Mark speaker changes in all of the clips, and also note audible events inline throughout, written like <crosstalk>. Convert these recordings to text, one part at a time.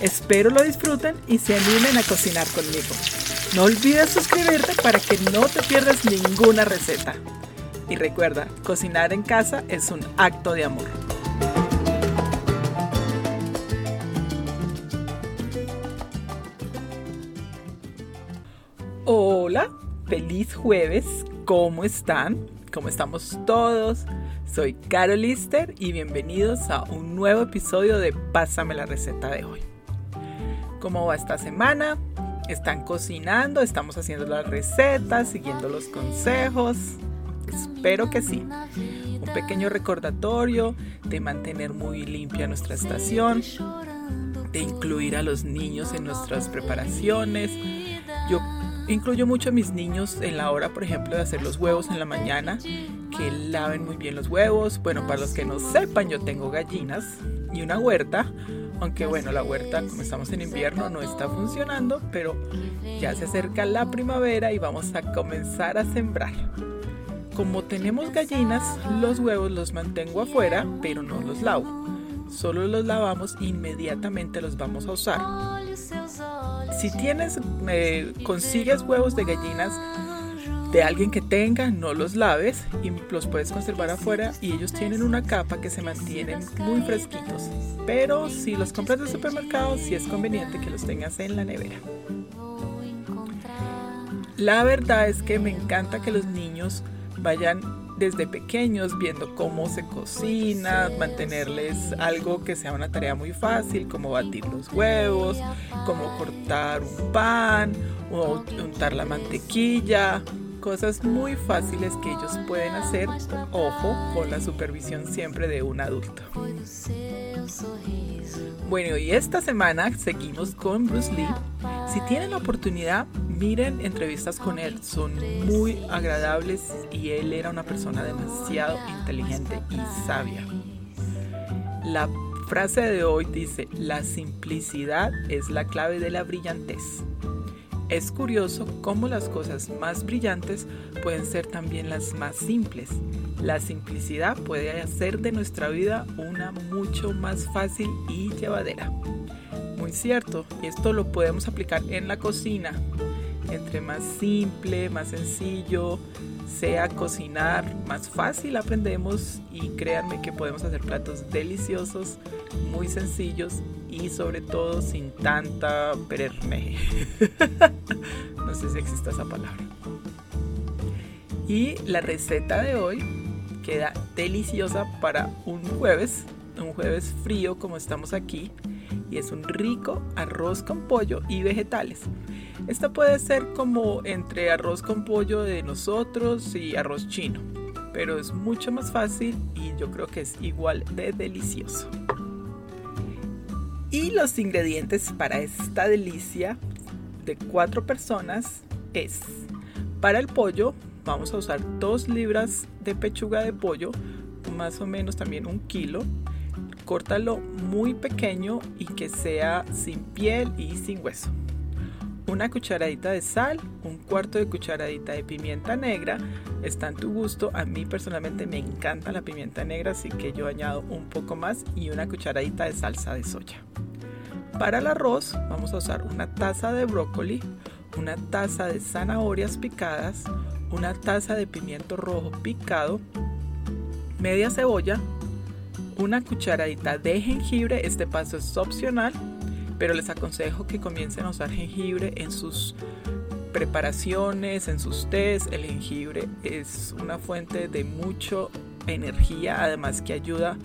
Speaker 1: Espero lo disfruten y se animen a cocinar conmigo. No olvides suscribirte para que no te pierdas ninguna receta. Y recuerda, cocinar en casa es un acto de amor. Hola, feliz jueves, ¿cómo están? ¿Cómo estamos todos? Soy Carol Lister y bienvenidos a un nuevo episodio de Pásame la receta de hoy. ¿Cómo va esta semana? ¿Están cocinando? ¿Estamos haciendo las recetas? ¿Siguiendo los consejos? Espero que sí. Un pequeño recordatorio de mantener muy limpia nuestra estación, de incluir a los niños en nuestras preparaciones. Yo Incluyo mucho a mis niños en la hora, por ejemplo, de hacer los huevos en la mañana, que laven muy bien los huevos. Bueno, para los que no sepan, yo tengo gallinas y una huerta, aunque bueno, la huerta, como estamos en invierno, no está funcionando, pero ya se acerca la primavera y vamos a comenzar a sembrar. Como tenemos gallinas, los huevos los mantengo afuera, pero no los lavo. Solo los lavamos inmediatamente los vamos a usar. Si tienes, eh, consigues huevos de gallinas de alguien que tenga, no los laves y los puedes conservar afuera y ellos tienen una capa que se mantienen muy fresquitos. Pero si los compras de supermercado, sí es conveniente que los tengas en la nevera. La verdad es que me encanta que los niños vayan desde pequeños viendo cómo se cocina, mantenerles algo que sea una tarea muy fácil, como batir los huevos, como cortar un pan o untar la mantequilla, cosas muy fáciles que ellos pueden hacer, ojo, con la supervisión siempre de un adulto. Bueno, y esta semana seguimos con Bruce Lee. Si tienen la oportunidad, miren entrevistas con él, son muy agradables y él era una persona demasiado inteligente y sabia. La frase de hoy dice, la simplicidad es la clave de la brillantez. Es curioso cómo las cosas más brillantes pueden ser también las más simples. La simplicidad puede hacer de nuestra vida una mucho más fácil y llevadera. Muy cierto, y esto lo podemos aplicar en la cocina. Entre más simple, más sencillo sea cocinar, más fácil aprendemos y créanme que podemos hacer platos deliciosos, muy sencillos y sobre todo sin tanta perermeje. <laughs> no sé si existe esa palabra. Y la receta de hoy queda deliciosa para un jueves, un jueves frío como estamos aquí, y es un rico arroz con pollo y vegetales. Esta puede ser como entre arroz con pollo de nosotros y arroz chino, pero es mucho más fácil y yo creo que es igual de delicioso. Y los ingredientes para esta delicia de cuatro personas es, para el pollo vamos a usar dos libras de pechuga de pollo, más o menos también un kilo. Córtalo muy pequeño y que sea sin piel y sin hueso una cucharadita de sal, un cuarto de cucharadita de pimienta negra, está en tu gusto. A mí personalmente me encanta la pimienta negra, así que yo añado un poco más y una cucharadita de salsa de soya. Para el arroz vamos a usar una taza de brócoli, una taza de zanahorias picadas, una taza de pimiento rojo picado, media cebolla, una cucharadita de jengibre, este paso es opcional, pero les aconsejo que comiencen a usar jengibre en sus preparaciones, en sus tés. El jengibre es una fuente de mucha energía, además que ayuda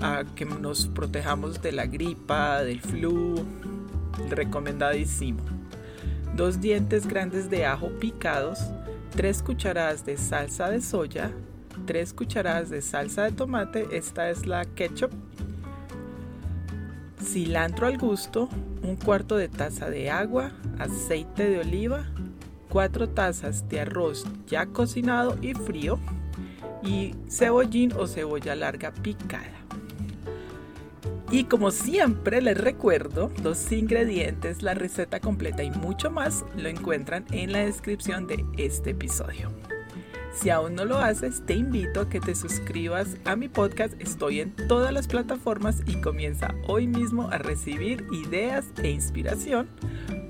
Speaker 1: a que nos protejamos de la gripa, del flu, recomendadísimo. Dos dientes grandes de ajo picados, tres cucharadas de salsa de soya, tres cucharadas de salsa de tomate, esta es la ketchup cilantro al gusto, un cuarto de taza de agua, aceite de oliva, cuatro tazas de arroz ya cocinado y frío y cebollín o cebolla larga picada. Y como siempre les recuerdo, los ingredientes, la receta completa y mucho más lo encuentran en la descripción de este episodio. Si aún no lo haces, te invito a que te suscribas a mi podcast. Estoy en todas las plataformas y comienza hoy mismo a recibir ideas e inspiración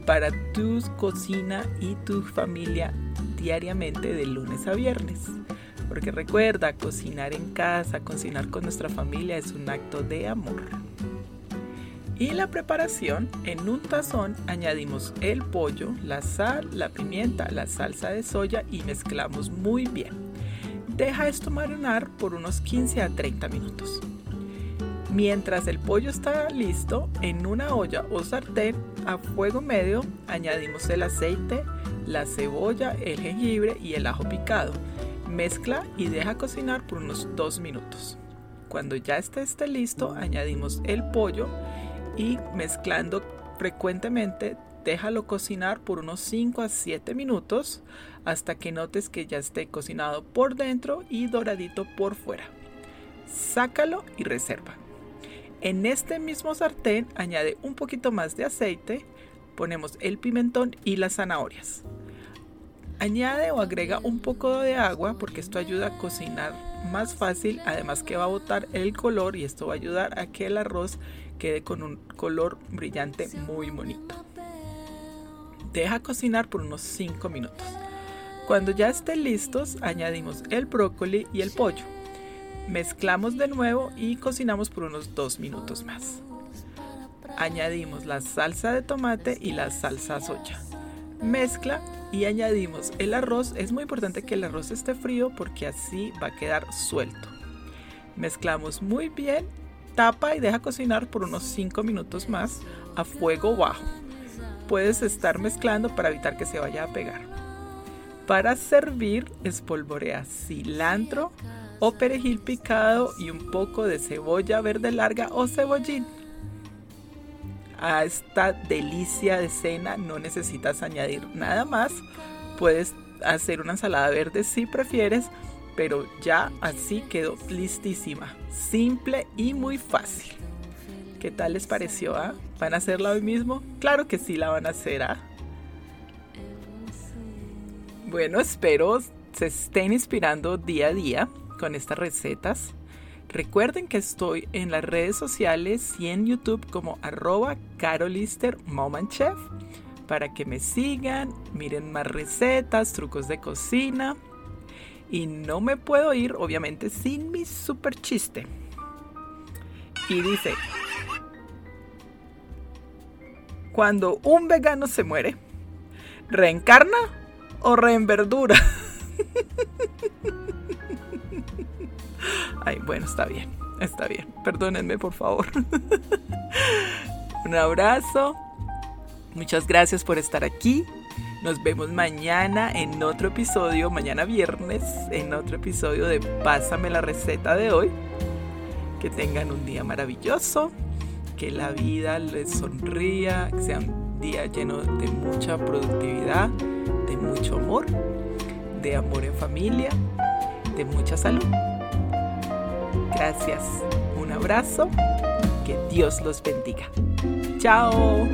Speaker 1: para tu cocina y tu familia diariamente de lunes a viernes. Porque recuerda, cocinar en casa, cocinar con nuestra familia es un acto de amor. Y la preparación, en un tazón añadimos el pollo, la sal, la pimienta, la salsa de soya y mezclamos muy bien. Deja esto marinar por unos 15 a 30 minutos. Mientras el pollo está listo, en una olla o sartén a fuego medio añadimos el aceite, la cebolla, el jengibre y el ajo picado. Mezcla y deja cocinar por unos 2 minutos. Cuando ya esté, esté listo, añadimos el pollo y mezclando frecuentemente déjalo cocinar por unos 5 a 7 minutos hasta que notes que ya esté cocinado por dentro y doradito por fuera. Sácalo y reserva. En este mismo sartén añade un poquito más de aceite, ponemos el pimentón y las zanahorias. Añade o agrega un poco de agua porque esto ayuda a cocinar más fácil, además que va a botar el color y esto va a ayudar a que el arroz quede con un color brillante muy bonito. Deja cocinar por unos 5 minutos. Cuando ya estén listos, añadimos el brócoli y el pollo. Mezclamos de nuevo y cocinamos por unos 2 minutos más. Añadimos la salsa de tomate y la salsa soya. Mezcla y añadimos el arroz. Es muy importante que el arroz esté frío porque así va a quedar suelto. Mezclamos muy bien Tapa y deja cocinar por unos 5 minutos más a fuego bajo. Puedes estar mezclando para evitar que se vaya a pegar. Para servir, espolvorea cilantro o perejil picado y un poco de cebolla verde larga o cebollín. A esta delicia de cena no necesitas añadir nada más. Puedes hacer una ensalada verde si prefieres pero ya así quedó listísima. Simple y muy fácil. ¿Qué tal les pareció? Ah? ¿Van a hacerla hoy mismo? Claro que sí la van a hacer. ¿ah? Bueno, espero se estén inspirando día a día con estas recetas. Recuerden que estoy en las redes sociales y en YouTube como arroba carolister para que me sigan, miren más recetas, trucos de cocina y no me puedo ir, obviamente, sin mi super chiste. Y dice, cuando un vegano se muere, ¿reencarna o reenverdura? <laughs> Ay, bueno, está bien, está bien. Perdónenme, por favor. <laughs> Un abrazo. Muchas gracias por estar aquí. Nos vemos mañana en otro episodio, mañana viernes, en otro episodio de Pásame la receta de hoy. Que tengan un día maravilloso, que la vida les sonría, que sea un día lleno de mucha productividad, de mucho amor, de amor en familia, de mucha salud. Gracias, un abrazo, que Dios los bendiga. Chao.